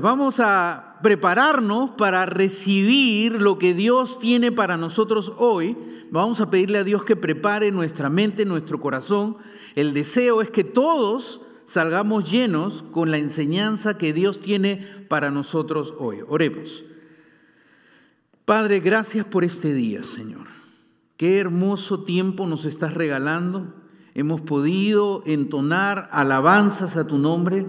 Vamos a prepararnos para recibir lo que Dios tiene para nosotros hoy. Vamos a pedirle a Dios que prepare nuestra mente, nuestro corazón. El deseo es que todos salgamos llenos con la enseñanza que Dios tiene para nosotros hoy. Oremos. Padre, gracias por este día, Señor. Qué hermoso tiempo nos estás regalando. Hemos podido entonar alabanzas a tu nombre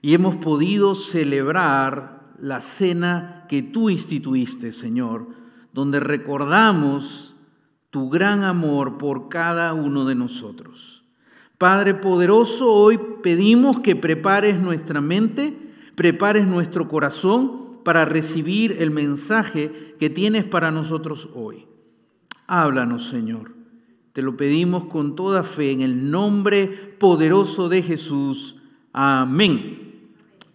y hemos podido celebrar la cena que tú instituiste, Señor, donde recordamos tu gran amor por cada uno de nosotros. Padre poderoso, hoy pedimos que prepares nuestra mente, prepares nuestro corazón para recibir el mensaje que tienes para nosotros hoy. Háblanos, Señor. Te lo pedimos con toda fe en el nombre poderoso de Jesús. Amén.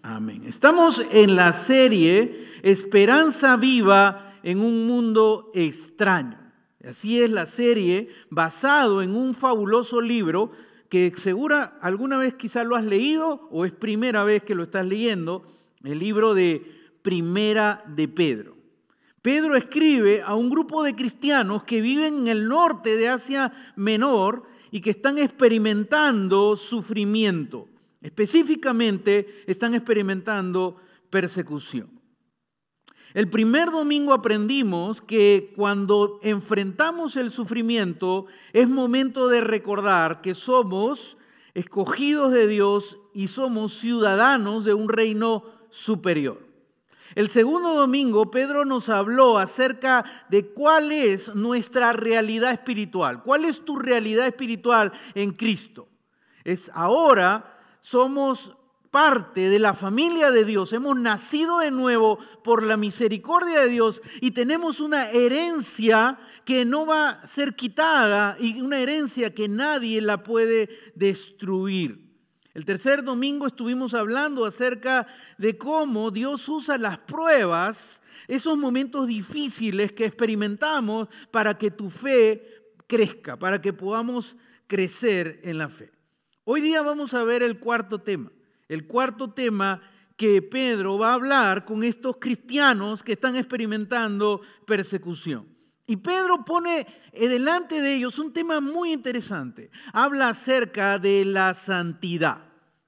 Amén. Estamos en la serie Esperanza viva en un mundo extraño. Así es la serie basado en un fabuloso libro que segura alguna vez quizás lo has leído o es primera vez que lo estás leyendo, el libro de Primera de Pedro. Pedro escribe a un grupo de cristianos que viven en el norte de Asia Menor y que están experimentando sufrimiento. Específicamente están experimentando persecución. El primer domingo aprendimos que cuando enfrentamos el sufrimiento es momento de recordar que somos escogidos de Dios y somos ciudadanos de un reino superior. El segundo domingo Pedro nos habló acerca de cuál es nuestra realidad espiritual, cuál es tu realidad espiritual en Cristo. Es ahora somos parte de la familia de Dios, hemos nacido de nuevo por la misericordia de Dios y tenemos una herencia que no va a ser quitada y una herencia que nadie la puede destruir. El tercer domingo estuvimos hablando acerca de cómo Dios usa las pruebas, esos momentos difíciles que experimentamos para que tu fe crezca, para que podamos crecer en la fe. Hoy día vamos a ver el cuarto tema. El cuarto tema que Pedro va a hablar con estos cristianos que están experimentando persecución. Y Pedro pone delante de ellos un tema muy interesante. Habla acerca de la santidad,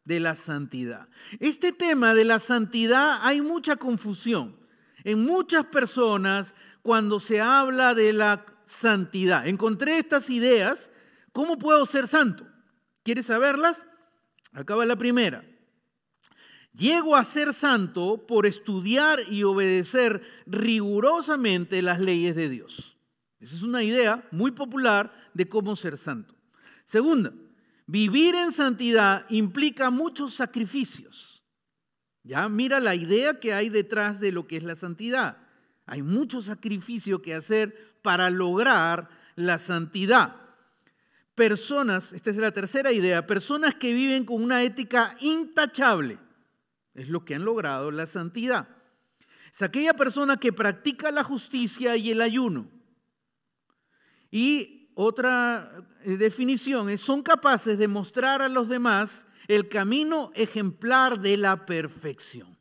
de la santidad. Este tema de la santidad hay mucha confusión en muchas personas cuando se habla de la santidad. Encontré estas ideas, ¿cómo puedo ser santo? ¿Quieres saberlas? Acaba la primera. Llego a ser santo por estudiar y obedecer rigurosamente las leyes de Dios. Esa es una idea muy popular de cómo ser santo. Segunda, vivir en santidad implica muchos sacrificios. Ya mira la idea que hay detrás de lo que es la santidad. Hay mucho sacrificio que hacer para lograr la santidad personas, esta es la tercera idea, personas que viven con una ética intachable. Es lo que han logrado la santidad. Es aquella persona que practica la justicia y el ayuno. Y otra eh, definición es, son capaces de mostrar a los demás el camino ejemplar de la perfección.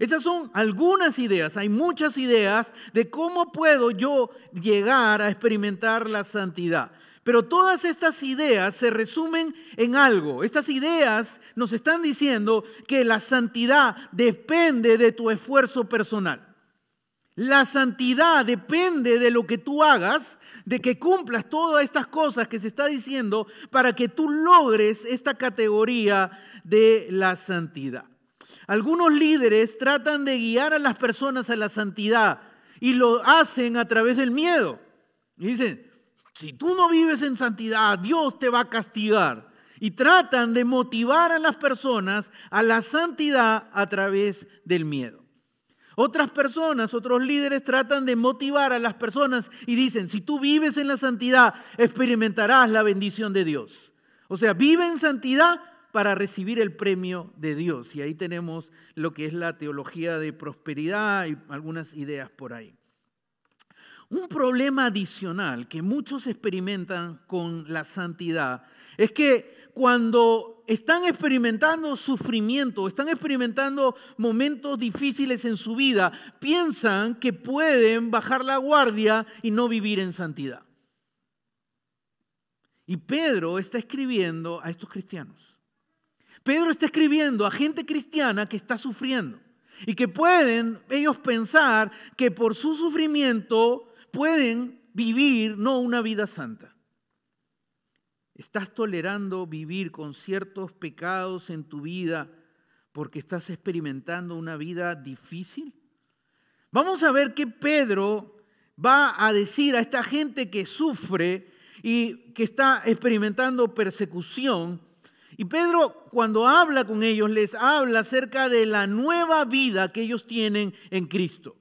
Esas son algunas ideas, hay muchas ideas de cómo puedo yo llegar a experimentar la santidad. Pero todas estas ideas se resumen en algo. Estas ideas nos están diciendo que la santidad depende de tu esfuerzo personal. La santidad depende de lo que tú hagas, de que cumplas todas estas cosas que se está diciendo para que tú logres esta categoría de la santidad. Algunos líderes tratan de guiar a las personas a la santidad y lo hacen a través del miedo. Y dicen, si tú no vives en santidad, Dios te va a castigar. Y tratan de motivar a las personas a la santidad a través del miedo. Otras personas, otros líderes tratan de motivar a las personas y dicen, si tú vives en la santidad, experimentarás la bendición de Dios. O sea, vive en santidad para recibir el premio de Dios. Y ahí tenemos lo que es la teología de prosperidad y algunas ideas por ahí. Un problema adicional que muchos experimentan con la santidad es que cuando están experimentando sufrimiento, están experimentando momentos difíciles en su vida, piensan que pueden bajar la guardia y no vivir en santidad. Y Pedro está escribiendo a estos cristianos. Pedro está escribiendo a gente cristiana que está sufriendo y que pueden ellos pensar que por su sufrimiento pueden vivir no una vida santa. ¿Estás tolerando vivir con ciertos pecados en tu vida porque estás experimentando una vida difícil? Vamos a ver qué Pedro va a decir a esta gente que sufre y que está experimentando persecución. Y Pedro cuando habla con ellos les habla acerca de la nueva vida que ellos tienen en Cristo.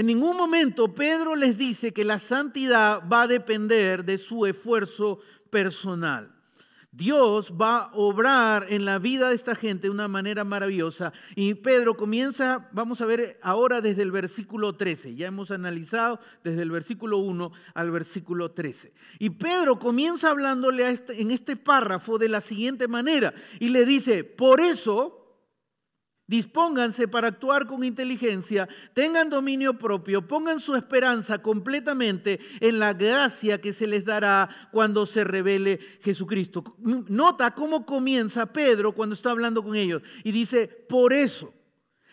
En ningún momento Pedro les dice que la santidad va a depender de su esfuerzo personal. Dios va a obrar en la vida de esta gente de una manera maravillosa. Y Pedro comienza, vamos a ver ahora desde el versículo 13. Ya hemos analizado desde el versículo 1 al versículo 13. Y Pedro comienza hablándole este, en este párrafo de la siguiente manera. Y le dice, por eso Dispónganse para actuar con inteligencia, tengan dominio propio, pongan su esperanza completamente en la gracia que se les dará cuando se revele Jesucristo. Nota cómo comienza Pedro cuando está hablando con ellos y dice, por eso.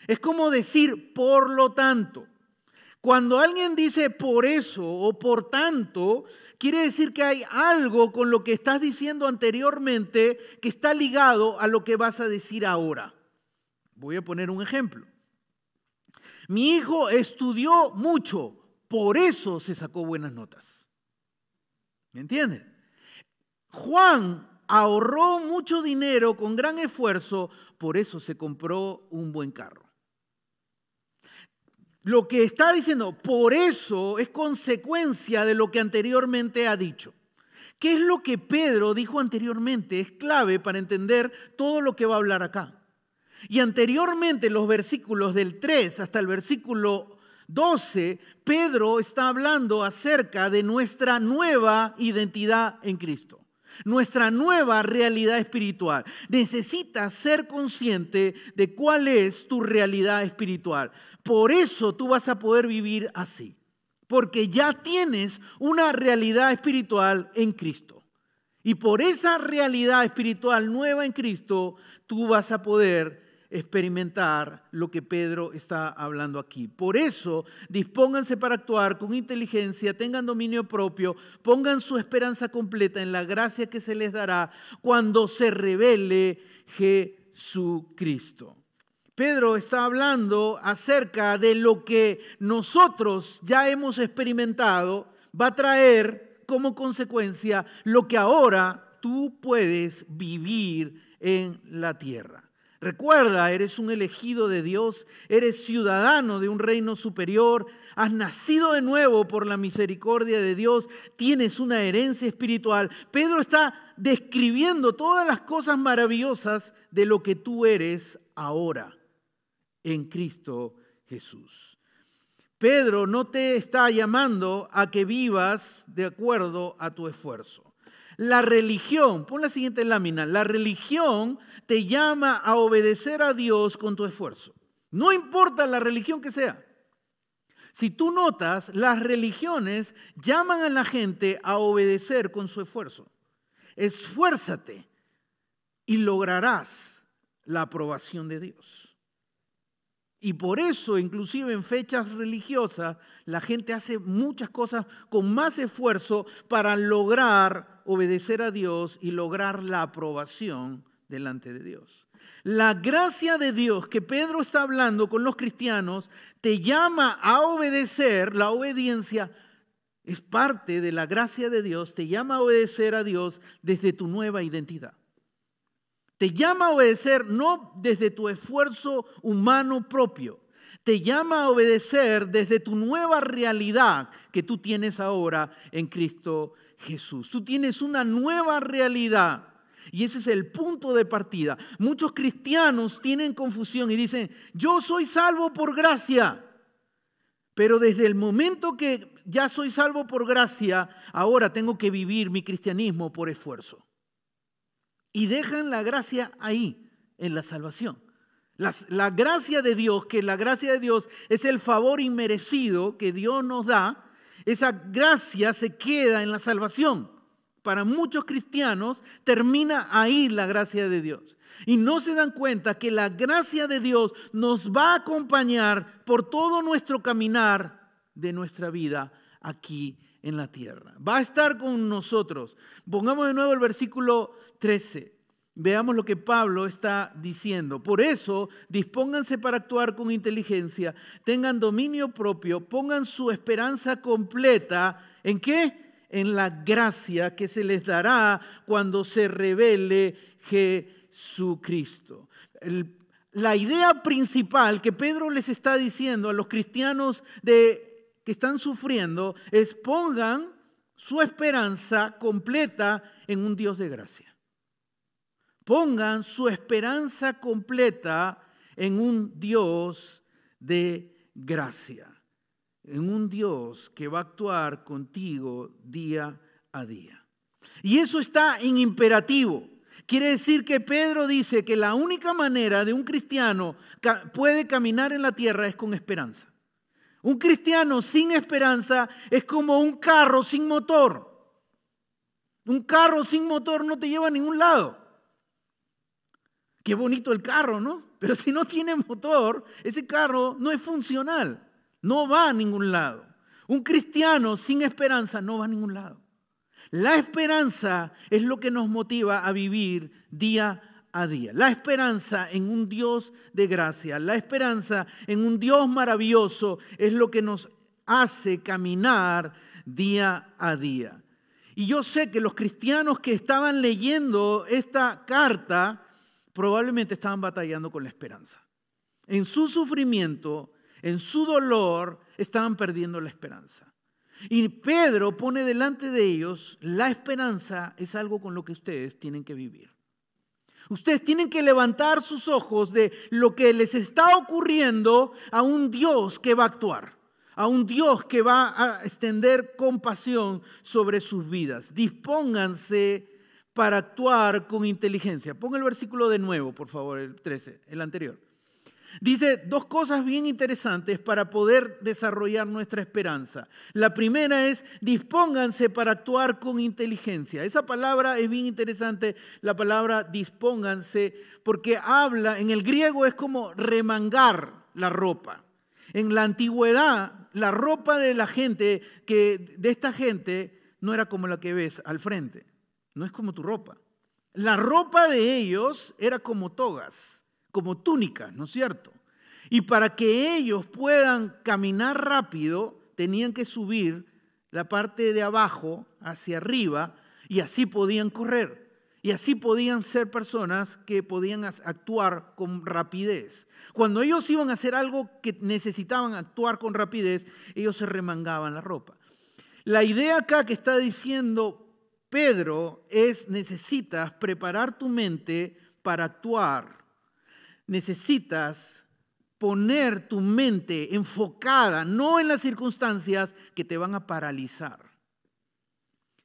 Es como decir, por lo tanto. Cuando alguien dice por eso o por tanto, quiere decir que hay algo con lo que estás diciendo anteriormente que está ligado a lo que vas a decir ahora. Voy a poner un ejemplo. Mi hijo estudió mucho, por eso se sacó buenas notas. ¿Me entienden? Juan ahorró mucho dinero con gran esfuerzo, por eso se compró un buen carro. Lo que está diciendo, por eso es consecuencia de lo que anteriormente ha dicho. ¿Qué es lo que Pedro dijo anteriormente? Es clave para entender todo lo que va a hablar acá. Y anteriormente, los versículos del 3 hasta el versículo 12, Pedro está hablando acerca de nuestra nueva identidad en Cristo, nuestra nueva realidad espiritual. Necesitas ser consciente de cuál es tu realidad espiritual. Por eso tú vas a poder vivir así, porque ya tienes una realidad espiritual en Cristo. Y por esa realidad espiritual nueva en Cristo, tú vas a poder experimentar lo que Pedro está hablando aquí. Por eso, dispónganse para actuar con inteligencia, tengan dominio propio, pongan su esperanza completa en la gracia que se les dará cuando se revele Jesucristo. Pedro está hablando acerca de lo que nosotros ya hemos experimentado, va a traer como consecuencia lo que ahora tú puedes vivir en la tierra. Recuerda, eres un elegido de Dios, eres ciudadano de un reino superior, has nacido de nuevo por la misericordia de Dios, tienes una herencia espiritual. Pedro está describiendo todas las cosas maravillosas de lo que tú eres ahora en Cristo Jesús. Pedro no te está llamando a que vivas de acuerdo a tu esfuerzo. La religión, pon la siguiente lámina, la religión te llama a obedecer a Dios con tu esfuerzo. No importa la religión que sea. Si tú notas, las religiones llaman a la gente a obedecer con su esfuerzo. Esfuérzate y lograrás la aprobación de Dios. Y por eso, inclusive en fechas religiosas, la gente hace muchas cosas con más esfuerzo para lograr obedecer a Dios y lograr la aprobación delante de Dios. La gracia de Dios que Pedro está hablando con los cristianos te llama a obedecer, la obediencia es parte de la gracia de Dios, te llama a obedecer a Dios desde tu nueva identidad. Te llama a obedecer no desde tu esfuerzo humano propio, te llama a obedecer desde tu nueva realidad que tú tienes ahora en Cristo Jesús. Tú tienes una nueva realidad. Y ese es el punto de partida. Muchos cristianos tienen confusión y dicen, yo soy salvo por gracia. Pero desde el momento que ya soy salvo por gracia, ahora tengo que vivir mi cristianismo por esfuerzo. y dejan la gracia ahí, en la salvación. La, gracia de Dios, que la gracia de Dios es el favor inmerecido que Dios nos da, esa gracia se queda en la salvación. Para muchos cristianos termina ahí la gracia de Dios. Y no se dan cuenta que la gracia de Dios nos va a acompañar por todo nuestro caminar de nuestra vida aquí en la tierra. Va a estar con nosotros. Pongamos de nuevo el versículo 13. Veamos lo que Pablo está diciendo. Por eso, dispónganse para actuar con inteligencia, tengan dominio propio, pongan su esperanza completa. ¿En qué? En la gracia que se les dará cuando se revele Jesucristo. la idea principal que Pedro les está diciendo a los cristianos de que están sufriendo es pongan su esperanza completa en un Dios de gracia. Pongan su esperanza completa en un Dios de gracia, en un Dios que va a actuar contigo día a día. Y eso está en imperativo. Quiere decir que Pedro dice que la única manera de un cristiano puede caminar en la tierra es con esperanza. Un cristiano sin esperanza es como un carro sin motor. Un carro sin motor no te lleva a ningún lado. Qué bonito el carro, ¿no? Pero si no tiene motor, ese carro no es funcional, no va a ningún lado. Un cristiano sin esperanza no va a ningún lado. La esperanza es lo que nos motiva a vivir día a día. La esperanza en un Dios de gracia, la esperanza en un Dios maravilloso es lo que nos hace caminar día a día. Y yo sé que los cristianos que estaban leyendo esta carta probablemente estaban batallando con la esperanza. En su sufrimiento, en su dolor, estaban perdiendo la esperanza. Y Pedro pone delante de ellos, la esperanza es algo con lo que ustedes tienen que vivir. Ustedes tienen que levantar sus ojos de lo que les está ocurriendo a un Dios que va a actuar, a un Dios que va a extender compasión sobre sus vidas. Dispónganse para actuar con inteligencia. Ponga el versículo de nuevo, por favor, el 13, el anterior. Dice dos cosas bien interesantes para poder desarrollar nuestra esperanza. La primera es dispónganse para actuar con inteligencia. Esa palabra es bien interesante, la palabra dispónganse, porque habla, en el griego es como remangar la ropa. En la antigüedad, la ropa de la gente, que, de esta gente, no era como la que ves al frente. No es como tu ropa. La ropa de ellos era como togas como túnicas, ¿no es cierto? Y para que ellos puedan caminar rápido, tenían que subir la parte de abajo hacia arriba y así podían correr. Y así podían ser personas que podían actuar con rapidez. Cuando ellos iban a hacer algo que necesitaban actuar con rapidez, ellos se remangaban la ropa. La idea acá que está diciendo Pedro es necesitas preparar tu mente para actuar necesitas poner tu mente enfocada, no en las circunstancias que te van a paralizar,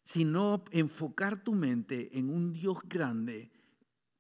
sino enfocar tu mente en un Dios grande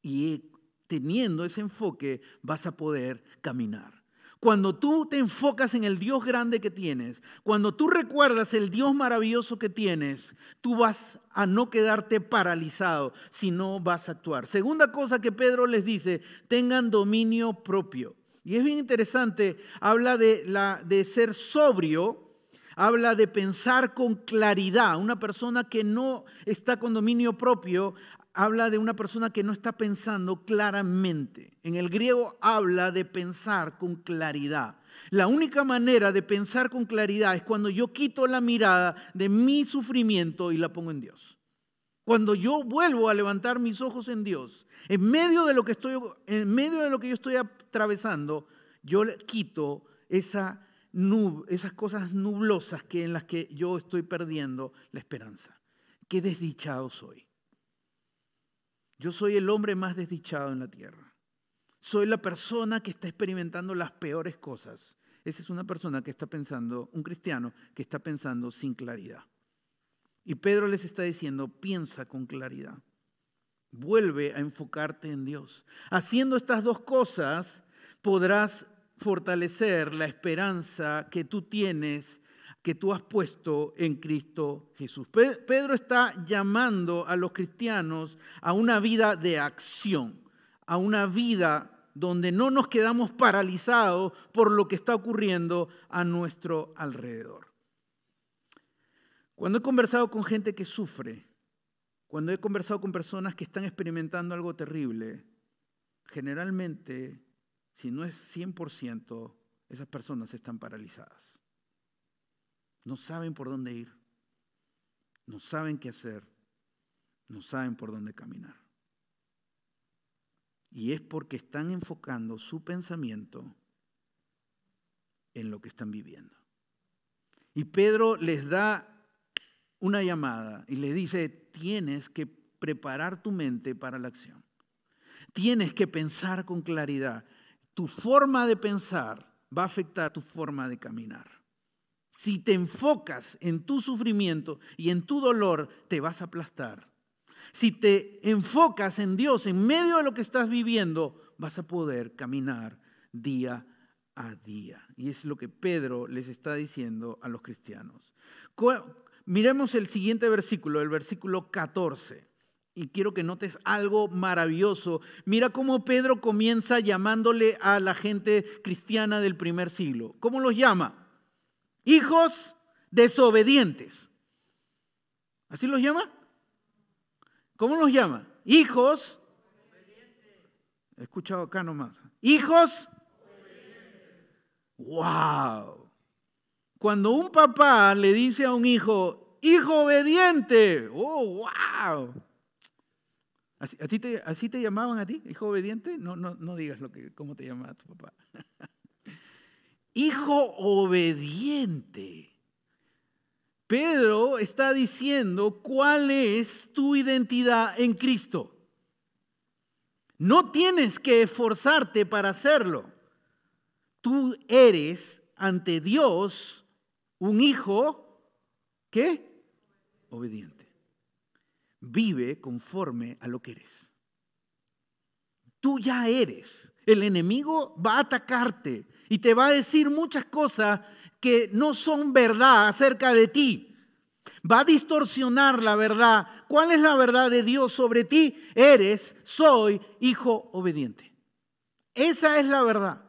y teniendo ese enfoque vas a poder caminar. Cuando tú te enfocas en el Dios grande que tienes, cuando tú recuerdas el Dios maravilloso que tienes, tú vas a no quedarte paralizado, sino vas a actuar. Segunda cosa que Pedro les dice, tengan dominio propio. Y es bien interesante, habla de, la, de ser sobrio, habla de pensar con claridad. Una persona que no está con dominio propio habla de una persona que no está pensando claramente. En el griego habla de pensar con claridad. La única manera de pensar con claridad es cuando yo quito la mirada de mi sufrimiento y la pongo en Dios. Cuando yo vuelvo a levantar mis ojos en Dios, en medio de lo que estoy en medio de lo que yo estoy atravesando, yo quito esa esas cosas nublosas que en las que yo estoy perdiendo la esperanza. Qué desdichado soy. Yo soy el hombre más desdichado en la tierra. Soy la persona que está experimentando las peores cosas. Esa es una persona que está pensando, un cristiano que está pensando sin claridad. Y Pedro les está diciendo, piensa con claridad. Vuelve a enfocarte en Dios. Haciendo estas dos cosas podrás fortalecer la esperanza que tú tienes, que tú has puesto en Cristo Jesús. Pedro está llamando a los cristianos a una vida de acción, a una vida donde no nos quedamos paralizados por lo que está ocurriendo a nuestro alrededor. Cuando he conversado con gente que sufre, cuando he conversado con personas que están experimentando algo terrible, generalmente, si no es 100%, esas personas están paralizadas. No saben por dónde ir, no saben qué hacer, no saben por dónde caminar. Y es porque están enfocando su pensamiento en lo que están viviendo. Y Pedro les da una llamada y le dice, tienes que preparar tu mente para la acción. Tienes que pensar con claridad. Tu forma de pensar va a afectar tu forma de caminar. Si te enfocas en tu sufrimiento y en tu dolor, te vas a aplastar. Si te enfocas en Dios en medio de lo que estás viviendo, vas a poder caminar día a día. Y es lo que Pedro les está diciendo a los cristianos. Miremos el siguiente versículo, el versículo 14. Y quiero que notes algo maravilloso. Mira cómo Pedro comienza llamándole a la gente cristiana del primer siglo. ¿Cómo los llama? Hijos desobedientes. ¿Así los llama? ¿Cómo los llama? Hijos. He escuchado acá nomás. Hijos. ¡Wow! Cuando un papá le dice a un hijo, hijo obediente, oh, wow. ¿Así, te, así te llamaban a ti, hijo obediente? No, no, no digas lo que, cómo te llamaba tu papá. hijo obediente. Pedro está diciendo cuál es tu identidad en Cristo. No tienes que esforzarte para hacerlo. Tú eres ante Dios un hijo, ¿qué? Obediente. Vive conforme a lo que eres. Tú ya eres. El enemigo va a atacarte y te va a decir muchas cosas que no son verdad acerca de ti. Va a distorsionar la verdad. ¿Cuál es la verdad de Dios sobre ti? Eres, soy hijo obediente. Esa es la verdad.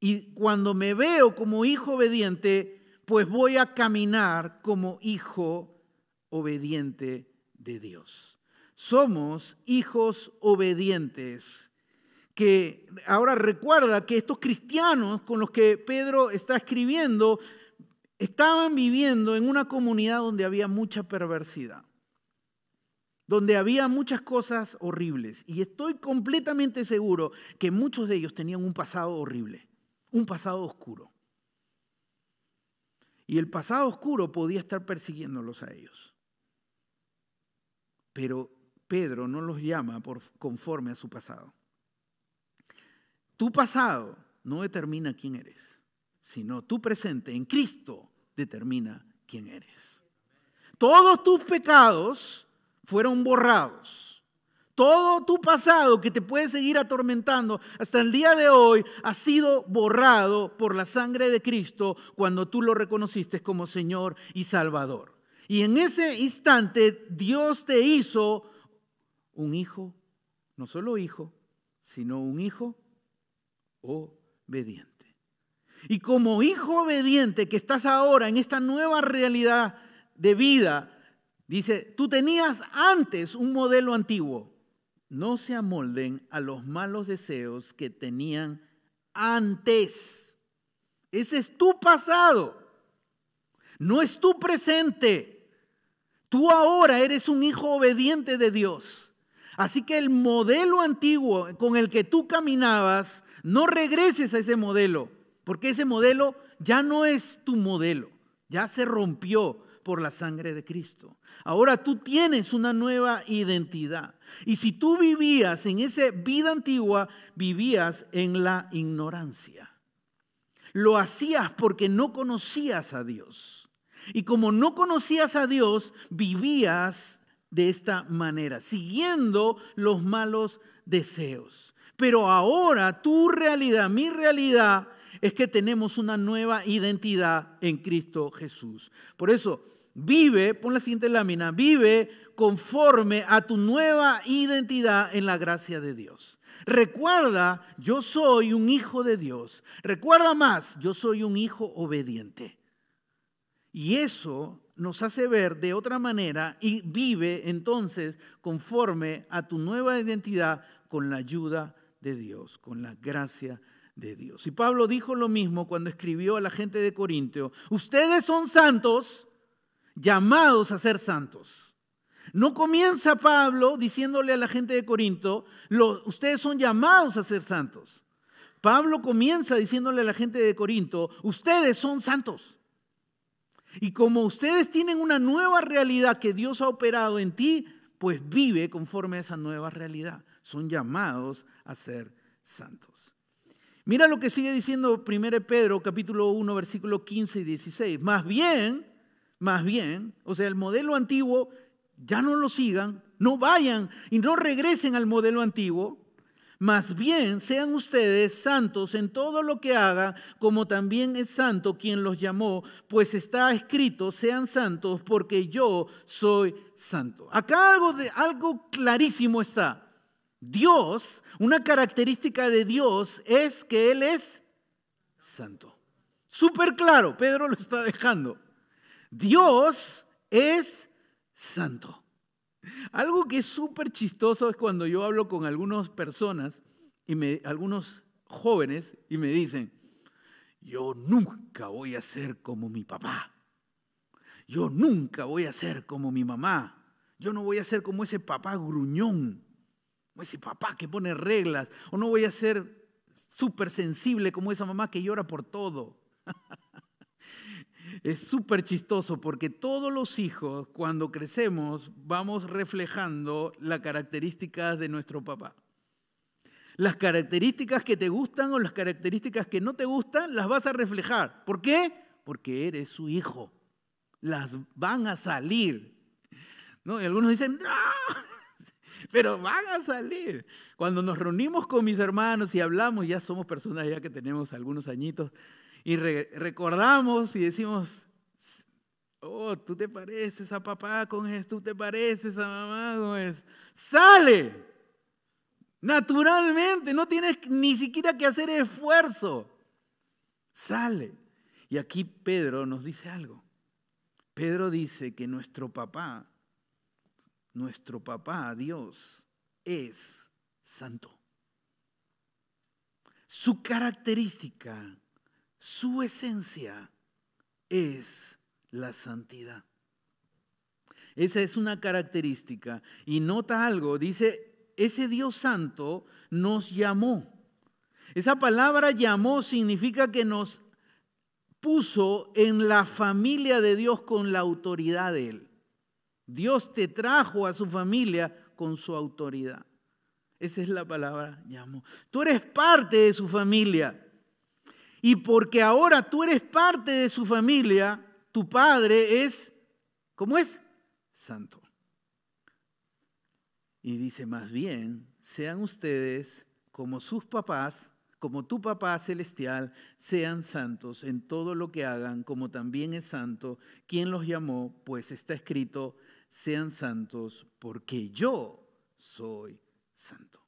Y cuando me veo como hijo obediente, pues voy a caminar como hijo obediente de Dios. Somos hijos obedientes que ahora recuerda que estos cristianos con los que Pedro está escribiendo estaban viviendo en una comunidad donde había mucha perversidad, donde había muchas cosas horribles. Y estoy completamente seguro que muchos de ellos tenían un pasado horrible, un pasado oscuro. Y el pasado oscuro podía estar persiguiéndolos a ellos. Pero Pedro no los llama por, conforme a su pasado. Tu pasado no determina quién eres, sino tu presente en Cristo determina quién eres. Todos tus pecados fueron borrados todo tu pasado que te puede seguir atormentando hasta el día de hoy ha sido borrado por la sangre de Cristo cuando tú lo reconociste como Señor y Salvador. Y en ese instante Dios te hizo un hijo, no solo hijo, sino un hijo obediente. Y como hijo obediente que estás ahora en esta nueva realidad de vida, dice, tú tenías antes un modelo antiguo, no se amolden a los malos deseos que tenían antes. Ese es tu pasado, no es tu presente. Tú ahora eres un hijo obediente de Dios. Así que el modelo antiguo con el que tú caminabas, no regreses a ese modelo, porque ese modelo ya no es tu modelo, ya se rompió por la sangre de Cristo. Ahora tú tienes una nueva identidad. Y si tú vivías en esa vida antigua, vivías en la ignorancia. Lo hacías porque no conocías a Dios. Y como no conocías a Dios, vivías de esta manera, siguiendo los malos deseos. Pero ahora tu realidad, mi realidad, es que tenemos una nueva identidad en Cristo Jesús. Por eso, vive, pon la siguiente lámina, vive conforme a tu nueva identidad en la gracia de Dios. Recuerda, yo soy un hijo de Dios. Recuerda más, yo soy un hijo obediente. Y eso nos hace ver de otra manera y vive entonces conforme a tu nueva identidad con la ayuda de Dios, con la gracia de Dios. Y Pablo dijo lo mismo cuando escribió a la gente de Corintio, ustedes son santos, llamados a ser santos. No comienza Pablo diciéndole a la gente de Corinto, ustedes son llamados a ser santos. Pablo comienza diciéndole a la gente de Corinto, ustedes son santos. Y como ustedes tienen una nueva realidad que Dios ha operado en ti, pues vive conforme a esa nueva realidad. Son llamados a ser santos. Mira lo que sigue diciendo 1 Pedro capítulo 1 versículo 15 y 16. Más bien, más bien, o sea, el modelo antiguo ya no lo sigan, no vayan y no regresen al modelo antiguo, más bien sean ustedes santos en todo lo que hagan, como también es santo quien los llamó, pues está escrito, sean santos porque yo soy santo. Acá algo, de, algo clarísimo está. Dios, una característica de Dios es que Él es santo. Súper claro, Pedro lo está dejando. Dios es santo. Algo que es súper chistoso es cuando yo hablo con algunas personas, y me, algunos jóvenes, y me dicen, yo nunca voy a ser como mi papá. Yo nunca voy a ser como mi mamá. Yo no voy a ser como ese papá gruñón, como ese papá que pone reglas. O no voy a ser súper sensible como esa mamá que llora por todo. Es súper chistoso porque todos los hijos, cuando crecemos, vamos reflejando las características de nuestro papá. Las características que te gustan o las características que no te gustan, las vas a reflejar. ¿Por qué? Porque eres su hijo. Las van a salir. ¿No? Y algunos dicen, no, pero van a salir. Cuando nos reunimos con mis hermanos y hablamos, ya somos personas ya que tenemos algunos añitos, y recordamos y decimos, oh, tú te pareces a papá con esto, tú te pareces a mamá con eso. Sale. Naturalmente, no tienes ni siquiera que hacer esfuerzo. Sale. Y aquí Pedro nos dice algo. Pedro dice que nuestro papá, nuestro papá, Dios, es santo. Su característica su esencia es la santidad. Esa es una característica. Y nota algo, dice, ese Dios santo nos llamó. Esa palabra llamó significa que nos puso en la familia de Dios con la autoridad de Él. Dios te trajo a su familia con su autoridad. Esa es la palabra llamó. Tú eres parte de su familia. Y porque ahora tú eres parte de su familia, tu padre es, ¿cómo es? Santo. Y dice más bien, sean ustedes como sus papás, como tu papá celestial, sean santos en todo lo que hagan, como también es santo quien los llamó, pues está escrito, sean santos porque yo soy santo.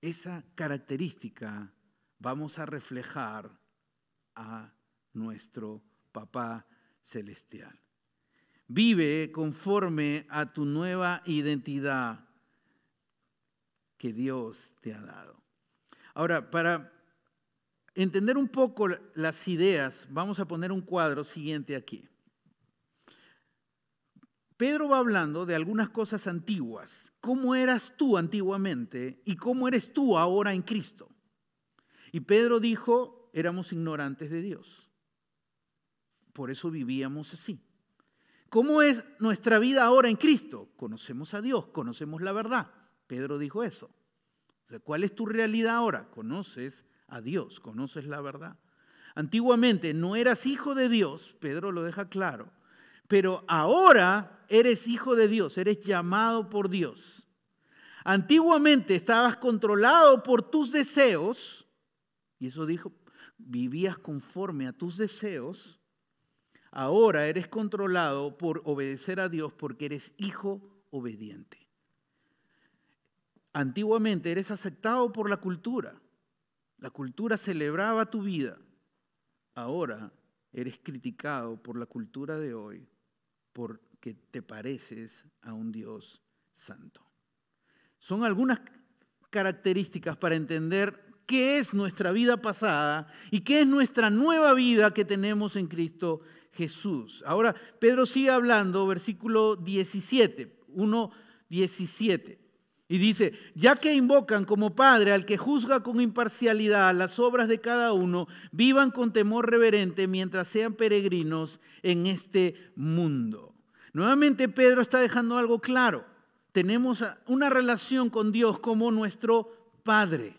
Esa característica vamos a reflejar a nuestro Papá Celestial. Vive conforme a tu nueva identidad que Dios te ha dado. Ahora, para entender un poco las ideas, vamos a poner un cuadro siguiente aquí. Pedro va hablando de algunas cosas antiguas. ¿Cómo eras tú antiguamente y cómo eres tú ahora en Cristo? Y Pedro dijo, éramos ignorantes de Dios. Por eso vivíamos así. ¿Cómo es nuestra vida ahora en Cristo? Conocemos a Dios, conocemos la verdad. Pedro dijo eso. ¿Cuál es tu realidad ahora? Conoces a Dios, conoces la verdad. Antiguamente no eras hijo de Dios, Pedro lo deja claro, pero ahora eres hijo de Dios, eres llamado por Dios. Antiguamente estabas controlado por tus deseos, y eso dijo, vivías conforme a tus deseos. Ahora eres controlado por obedecer a Dios porque eres hijo obediente. Antiguamente eres aceptado por la cultura. La cultura celebraba tu vida. Ahora eres criticado por la cultura de hoy porque te pareces a un Dios santo. Son algunas características para entender qué es nuestra vida pasada y qué es nuestra nueva vida que tenemos en Cristo Jesús. Ahora, Pedro sigue hablando, versículo 17, 1, 17. Y dice, ya que invocan como Padre al que juzga con imparcialidad las obras de cada uno, vivan con temor reverente mientras sean peregrinos en este mundo. Nuevamente Pedro está dejando algo claro tenemos una relación con Dios como nuestro Padre.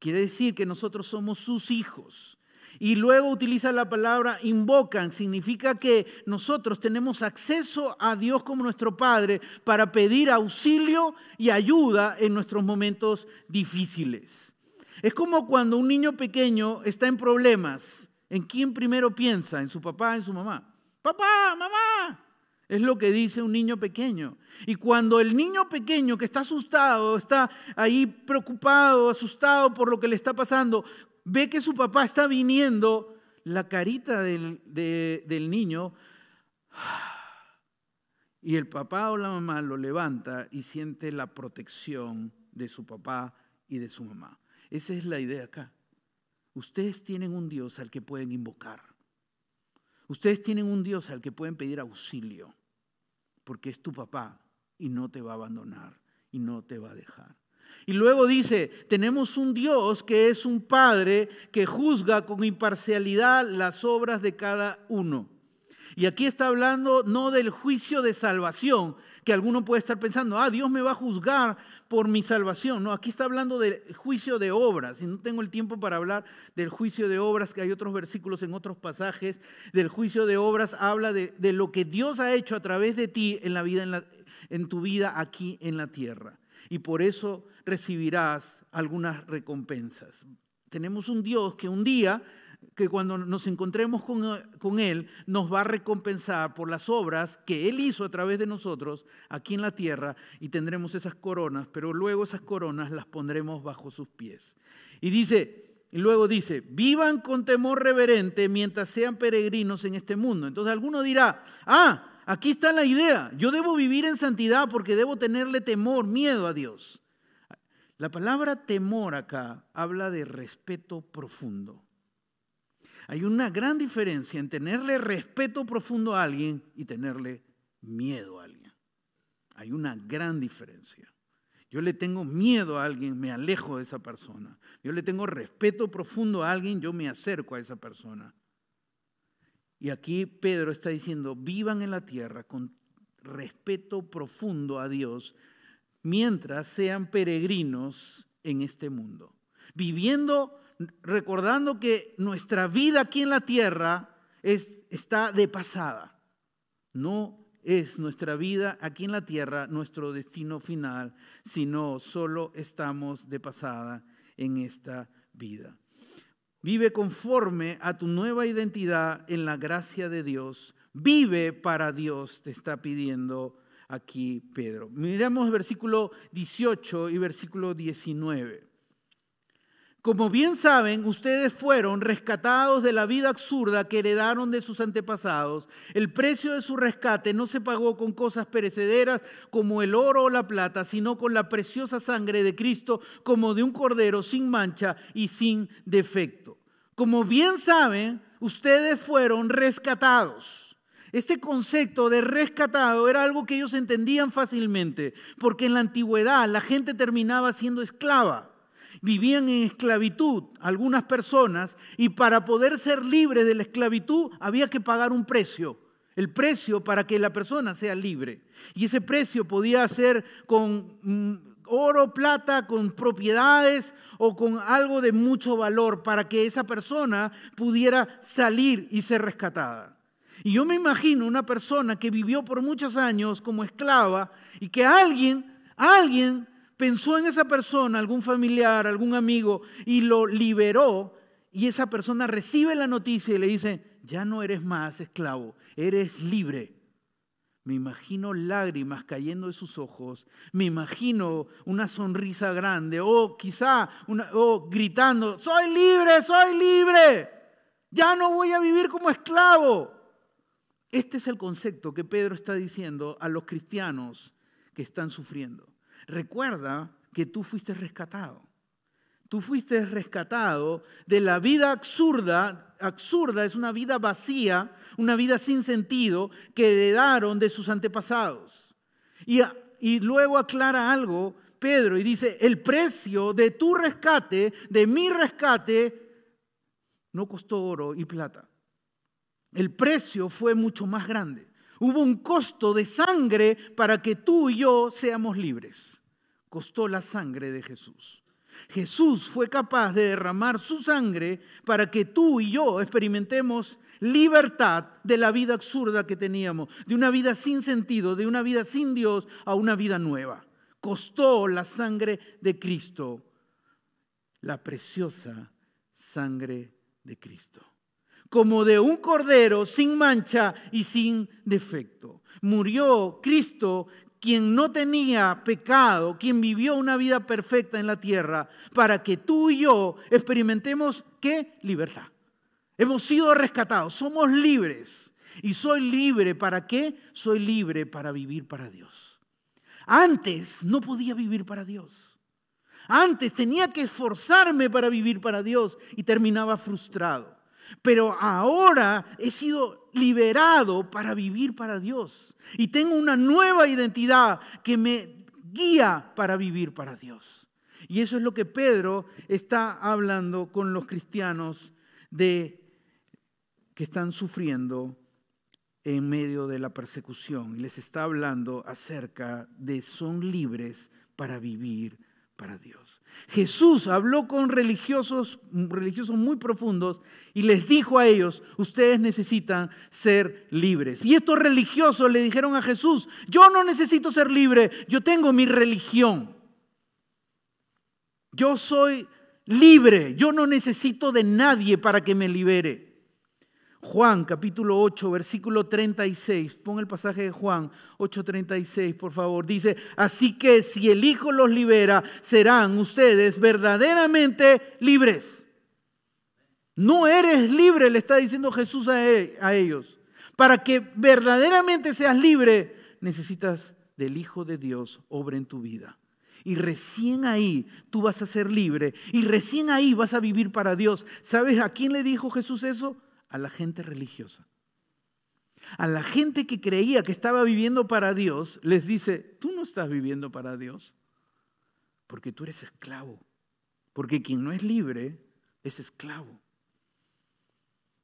Quiere decir que nosotros somos sus hijos. Y luego utiliza la palabra invocan, significa que nosotros tenemos acceso a Dios como nuestro Padre para pedir auxilio y ayuda en nuestros momentos difíciles. Es como cuando un niño pequeño está en problemas. ¿En quién primero piensa? ¿En su papá, en su mamá? Papá, mamá, es lo que dice un niño pequeño. Y cuando el niño pequeño que está asustado, está ahí preocupado, asustado por lo que le está pasando, ve que su papá está viniendo, la carita del, del niño, y el papá o la mamá lo levanta y siente la protección de su papá y de su mamá. Esa es la idea acá. Ustedes tienen un Dios al que pueden invocar. Ustedes tienen un Dios al que pueden pedir auxilio porque es tu papá y no te va a abandonar y no te va a dejar. Y luego dice, tenemos un Dios que es un Padre que juzga con imparcialidad las obras de cada uno. Y aquí está hablando no del juicio de salvación, que alguno puede estar pensando, ah, Dios me va a juzgar por mi salvación. No, aquí está hablando del juicio de obras. Y no tengo el tiempo para hablar del juicio de obras, que hay otros versículos en otros pasajes. Del juicio de obras habla de, lo que Dios ha hecho a través de ti en, la vida, en, tu vida aquí en la tierra. Y por eso recibirás algunas recompensas. Tenemos un Dios que un día que cuando nos encontremos con, Él nos va a recompensar por las obras que Él hizo a través de nosotros aquí en la tierra y tendremos esas coronas, pero luego esas coronas las pondremos bajo sus pies. Y dice, y luego dice, vivan con temor reverente mientras sean peregrinos en este mundo. Entonces alguno dirá, ah, aquí está la idea, yo debo vivir en santidad porque debo tenerle temor, miedo a Dios. La palabra temor acá habla de respeto profundo. Hay una gran diferencia en tenerle respeto profundo a alguien y tenerle miedo a alguien. Hay una gran diferencia. Yo le tengo miedo a alguien, me alejo de esa persona. Yo le tengo respeto profundo a alguien, yo me acerco a esa persona. Y aquí Pedro está diciendo, vivan en la tierra con respeto profundo a Dios mientras sean peregrinos en este mundo. Viviendo recordando que nuestra vida aquí en la tierra es, está de pasada. No es nuestra vida aquí en la tierra nuestro destino final, sino solo estamos de pasada en esta vida. Vive conforme a tu nueva identidad en la gracia de Dios. Vive para Dios, te está pidiendo aquí Pedro. Miremos versículo 18 y versículo 19. Como bien saben, ustedes fueron rescatados de la vida absurda que heredaron de sus antepasados. El precio de su rescate no se pagó con cosas perecederas como el oro o la plata, sino con la preciosa sangre de Cristo como de un cordero sin mancha y sin defecto. Como bien saben, ustedes fueron rescatados. Este concepto de rescatado era algo que ellos entendían fácilmente, porque en la antigüedad la gente terminaba siendo esclava vivían en esclavitud algunas personas y para poder ser libres de la esclavitud había que pagar un precio. El precio para que la persona sea libre. Y ese precio podía ser con mm, oro, plata, con propiedades o con algo de mucho valor para que esa persona pudiera salir y ser rescatada. Y yo me imagino una persona que vivió por muchos años como esclava y que alguien, alguien pensó en esa persona, algún familiar, algún amigo, y lo liberó, y esa persona recibe la noticia y le dice, ya no eres más esclavo, eres libre. Me imagino lágrimas cayendo de sus ojos, me imagino una sonrisa grande, o quizá una, gritando, soy libre, soy libre, ya no voy a vivir como esclavo. Este es el concepto que Pedro está diciendo a los cristianos que están sufriendo. Recuerda que tú fuiste rescatado. Tú fuiste rescatado de la vida absurda. Absurda es una vida vacía, una vida sin sentido que heredaron de sus antepasados. Y, luego aclara algo Pedro y dice, el precio de tu rescate, de mi rescate, no costó oro y plata. El precio fue mucho más grande. Hubo un costo de sangre para que tú y yo seamos libres. Costó la sangre de Jesús. Jesús fue capaz de derramar su sangre para que tú y yo experimentemos libertad de la vida absurda que teníamos, de una vida sin sentido, de una vida sin Dios a una vida nueva. Costó la sangre de Cristo, la preciosa sangre de Cristo como de un cordero sin mancha y sin defecto. Murió Cristo, quien no tenía pecado, quien vivió una vida perfecta en la tierra, para que tú y yo experimentemos qué libertad. Hemos sido rescatados, somos libres. Y soy libre para qué? Soy libre para vivir para Dios. Antes no podía vivir para Dios. Antes tenía que esforzarme para vivir para Dios y terminaba frustrado. Pero ahora he sido liberado para vivir para Dios. Y tengo una nueva identidad que me guía para vivir para Dios. Y eso es lo que Pedro está hablando con los cristianos de que están sufriendo en medio de la persecución. Les está hablando acerca de son libres para vivir para Dios. Jesús habló con religiosos, religiosos muy profundos y les dijo a ellos, ustedes necesitan ser libres. Y estos religiosos le dijeron a Jesús, yo no necesito ser libre, yo tengo mi religión. Yo soy libre, yo no necesito de nadie para que me libere. Juan capítulo 8, versículo 36. Pon el pasaje de Juan 8:36, por favor. Dice, así que si el Hijo los libera, serán ustedes verdaderamente libres. No eres libre, le está diciendo Jesús e, a ellos. Para que verdaderamente seas libre, necesitas del Hijo de Dios obra en tu vida. Y recién ahí tú vas a ser libre. Y recién ahí vas a vivir para Dios. ¿Sabes a quién le dijo Jesús eso? A la gente religiosa. A la gente que creía que estaba viviendo para Dios, les dice, tú no estás viviendo para Dios, porque tú eres esclavo. Porque quien no es libre es esclavo.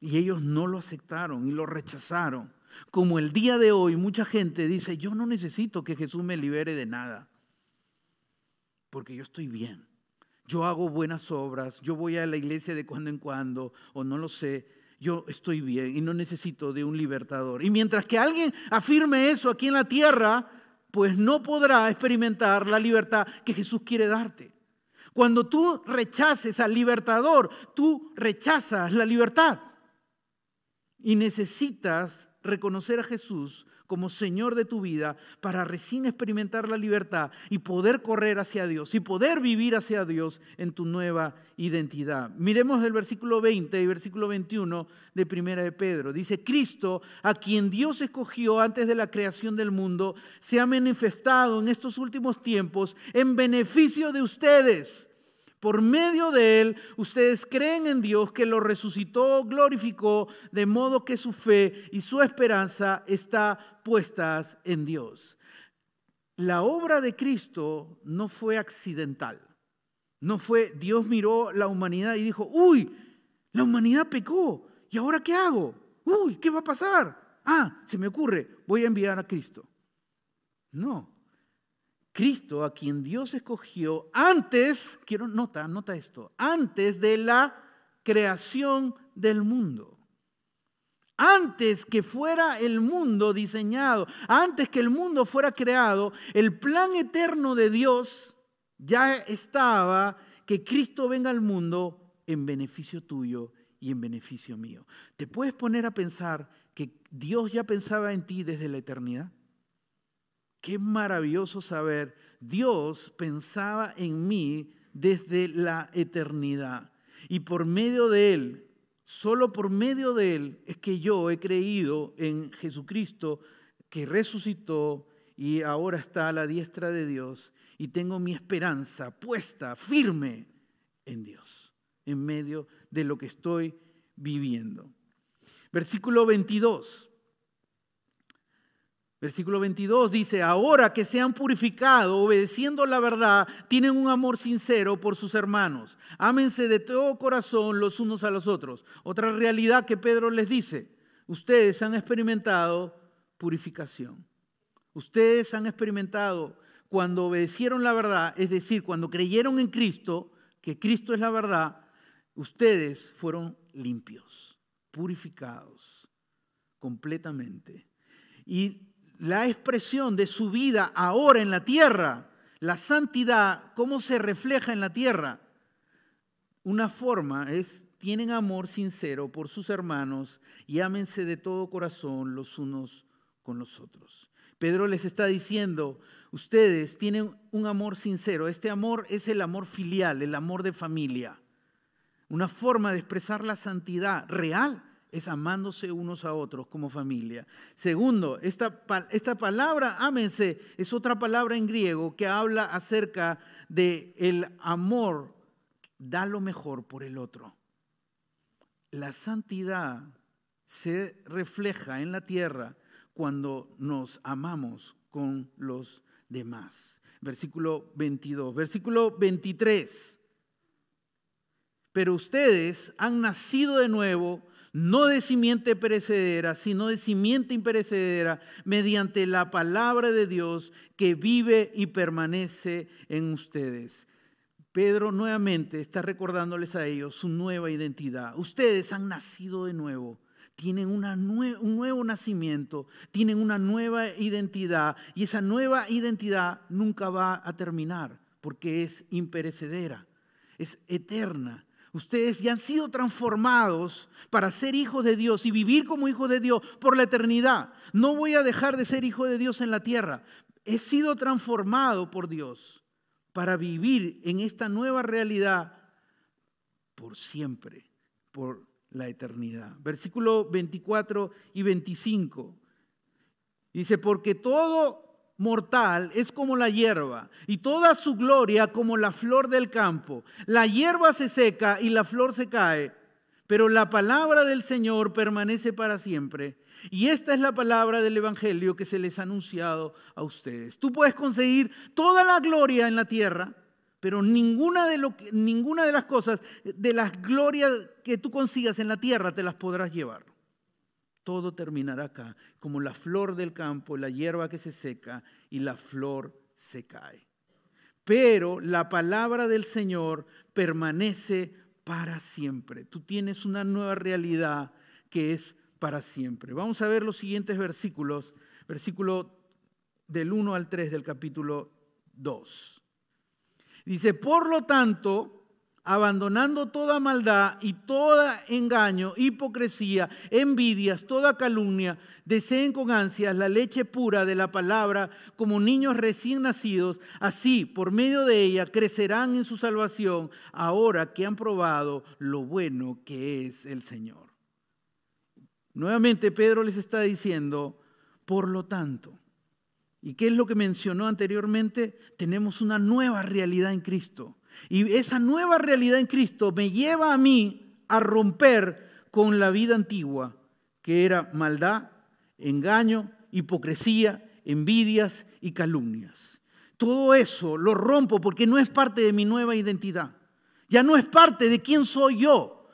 Y ellos no lo aceptaron y lo rechazaron. Como el día de hoy mucha gente dice, yo no necesito que Jesús me libere de nada, porque yo estoy bien. Yo hago buenas obras, yo voy a la iglesia de cuando en cuando, o no lo sé, yo estoy bien y no necesito de un libertador. Y mientras que alguien afirme eso aquí en la tierra, pues no podrá experimentar la libertad que Jesús quiere darte. Cuando tú rechaces al libertador, tú rechazas la libertad. Y necesitas reconocer a Jesús como Señor de tu vida para recién experimentar la libertad y poder correr hacia Dios y poder vivir hacia Dios en tu nueva identidad. Miremos el versículo 20 y versículo 21 de Primera de Pedro. Dice, Cristo, a quien Dios escogió antes de la creación del mundo, se ha manifestado en estos últimos tiempos en beneficio de ustedes por medio de él, ustedes creen en Dios que lo resucitó, glorificó, de modo que su fe y su esperanza está puestas en Dios. La obra de Cristo no fue accidental. No fue, Dios miró la humanidad y dijo, uy, la humanidad pecó. ¿Y ahora qué hago? Uy, ¿qué va a pasar? Ah, se me ocurre, voy a enviar a Cristo. No, Cristo, a quien Dios escogió antes, quiero nota, nota esto, antes de la creación del mundo. Antes que fuera el mundo diseñado, antes que el mundo fuera creado, el plan eterno de Dios ya estaba que Cristo venga al mundo en beneficio tuyo y en beneficio mío. ¿Te puedes poner a pensar que Dios ya pensaba en ti desde la eternidad? Qué maravilloso saber, Dios pensaba en mí desde la eternidad. Y por medio de Él, Solo por medio de Él es que yo he creído en Jesucristo que resucitó y ahora está a la diestra de Dios y tengo mi esperanza puesta firme en Dios, en medio de lo que estoy viviendo. Versículo 22. Versículo 22 dice, ahora que se han purificado obedeciendo la verdad, tienen un amor sincero por sus hermanos. Ámense de todo corazón los unos a los otros. Otra realidad que Pedro les dice, ustedes han experimentado purificación. Ustedes han experimentado cuando obedecieron la verdad, es decir, cuando creyeron en Cristo, que Cristo es la verdad, ustedes fueron limpios, purificados completamente. Y la expresión de su vida ahora en la tierra, la santidad, cómo se refleja en la tierra. Una forma es, tienen amor sincero por sus hermanos y ámense de todo corazón los unos con los otros. Pedro les está diciendo, ustedes tienen un amor sincero. Este amor es el amor filial, el amor de familia. Una forma de expresar la santidad real es amándose unos a otros como familia. Segundo, esta, esta palabra ámense es otra palabra en griego que habla acerca de el amor, da lo mejor por el otro. La santidad se refleja en la tierra cuando nos amamos con los demás. Versículo 22. Versículo 23. Pero ustedes han nacido de nuevo no de simiente perecedera, sino de simiente imperecedera, mediante la palabra de Dios que vive y permanece en ustedes. Pedro nuevamente está recordándoles a ellos su nueva identidad. Ustedes han nacido de nuevo, tienen un nuevo nacimiento, tienen una nueva identidad y esa nueva identidad nunca va a terminar porque es imperecedera, es eterna. Ustedes ya han sido transformados para ser hijos de Dios y vivir como hijos de Dios por la eternidad. No voy a dejar de ser hijo de Dios en la tierra. He sido transformado por Dios para vivir en esta nueva realidad por siempre, por la eternidad. Versículo 24 y 25. Dice, porque todo mortal es como la hierba y toda su gloria como la flor del campo. La hierba se seca y la flor se cae, pero la palabra del Señor permanece para siempre. Y esta es la palabra del Evangelio que se les ha anunciado a ustedes. Tú puedes conseguir toda la gloria en la tierra, pero ninguna de, ninguna de las cosas, de las glorias que tú consigas en la tierra, te las podrás llevar todo terminará acá, como la flor del campo, la hierba que se seca y la flor se cae. Pero la palabra del Señor permanece para siempre. Tú tienes una nueva realidad que es para siempre. Vamos a ver los siguientes versículos, versículo del 1 al 3 del capítulo 2. Dice, por lo tanto, abandonando toda maldad y todo engaño, hipocresía, envidias, toda calumnia, deseen con ansias la leche pura de la palabra como niños recién nacidos, así por medio de ella crecerán en su salvación ahora que han probado lo bueno que es el Señor. Nuevamente Pedro les está diciendo, por lo tanto, ¿y qué es lo que mencionó anteriormente? Tenemos una nueva realidad en Cristo. Y esa nueva realidad en Cristo me lleva a mí a romper con la vida antigua, que era maldad, engaño, hipocresía, envidias y calumnias. Todo eso lo rompo porque no es parte de mi nueva identidad. Ya no es parte de quién soy yo.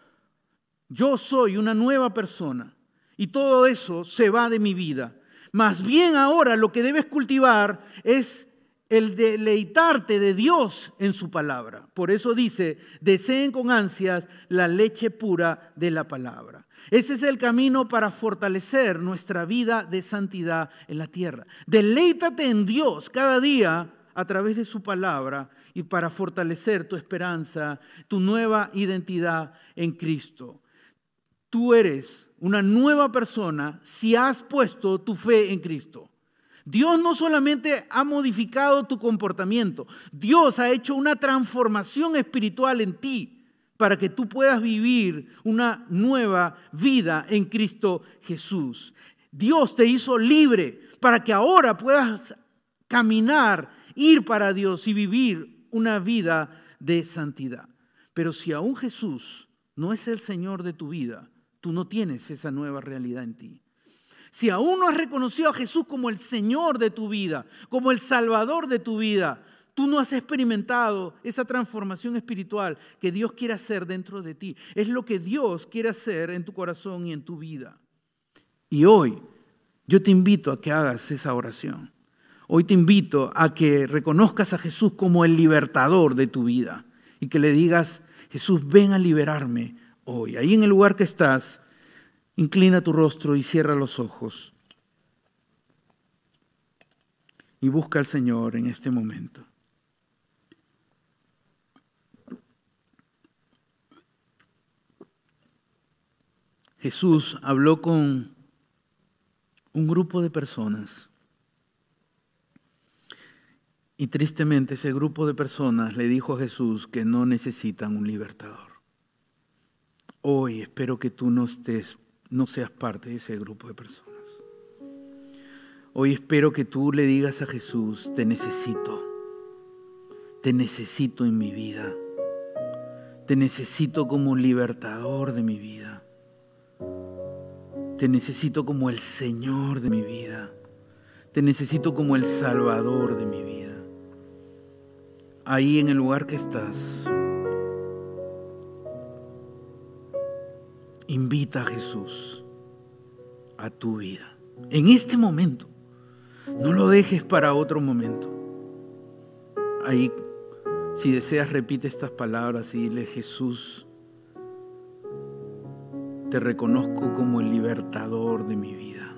Yo soy una nueva persona y todo eso se va de mi vida. Más bien ahora lo que debes cultivar es el deleitarte de Dios en su palabra. Por eso dice, deseen con ansias la leche pura de la palabra. Ese es el camino para fortalecer nuestra vida de santidad en la tierra. Deleítate en Dios cada día a través de su palabra y para fortalecer tu esperanza, tu nueva identidad en Cristo. Tú eres una nueva persona si has puesto tu fe en Cristo. Dios no solamente ha modificado tu comportamiento, Dios ha hecho una transformación espiritual en ti para que tú puedas vivir una nueva vida en Cristo Jesús. Dios te hizo libre para que ahora puedas caminar, ir para Dios y vivir una vida de santidad. Pero si aún Jesús no es el Señor de tu vida, tú no tienes esa nueva realidad en ti. Si aún no has reconocido a Jesús como el Señor de tu vida, como el Salvador de tu vida, tú no has experimentado esa transformación espiritual que Dios quiere hacer dentro de ti. Es lo que Dios quiere hacer en tu corazón y en tu vida. Y hoy yo te invito a que hagas esa oración. Hoy te invito a que reconozcas a Jesús como el libertador de tu vida y que le digas, Jesús, ven a liberarme hoy. Ahí en el lugar que estás, Inclina tu rostro y cierra los ojos. Y busca al Señor en este momento. Jesús habló con un grupo de personas. Y tristemente ese grupo de personas le dijo a Jesús que no necesitan un libertador. Hoy espero que tú no estés no seas parte de ese grupo de personas. Hoy espero que tú le digas a Jesús, te necesito, te necesito en mi vida, te necesito como libertador de mi vida, te necesito como el Señor de mi vida, te necesito como el Salvador de mi vida. Ahí en el lugar que estás, Invita a Jesús a tu vida. En este momento. No lo dejes para otro momento. Ahí, si deseas, repite estas palabras y dile, Jesús, te reconozco como el libertador de mi vida.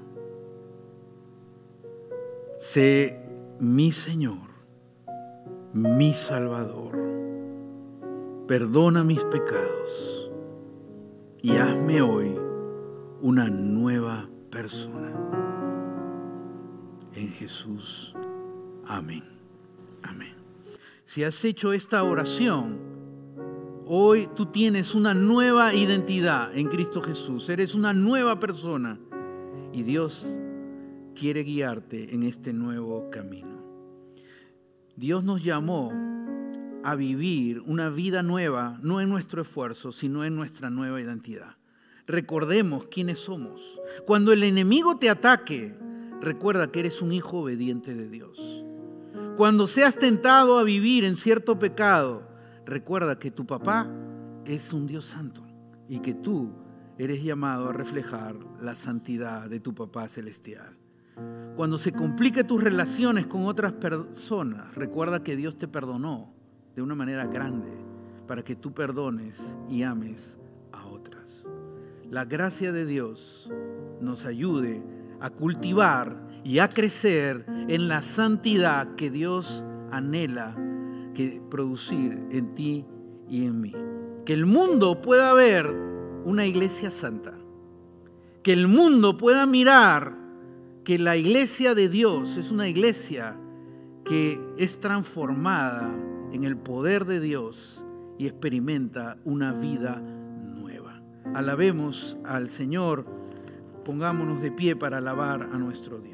Sé mi Señor, mi Salvador. Perdona mis pecados y hazme hoy una nueva persona. En Jesús. Amén. Amén. Si has hecho esta oración, hoy tú tienes una nueva identidad en Cristo Jesús. Eres una nueva persona y Dios quiere guiarte en este nuevo camino. Dios nos llamó a vivir una vida nueva, no en nuestro esfuerzo, sino en nuestra nueva identidad. Recordemos quiénes somos. Cuando el enemigo te ataque, recuerda que eres un hijo obediente de Dios. Cuando seas tentado a vivir en cierto pecado, recuerda que tu papá es un Dios santo y que tú eres llamado a reflejar la santidad de tu papá celestial. Cuando se complique tus relaciones con otras personas, recuerda que Dios te perdonó de una manera grande para que tú perdones y ames a otras. La gracia de Dios nos ayude a cultivar y a crecer en la santidad que Dios anhela que producir en ti y en mí. Que el mundo pueda ver una iglesia santa. Que el mundo pueda mirar que la iglesia de Dios es una iglesia que es transformada en el poder de Dios y experimenta una vida nueva. Alabemos al Señor, pongámonos de pie para alabar a nuestro Dios.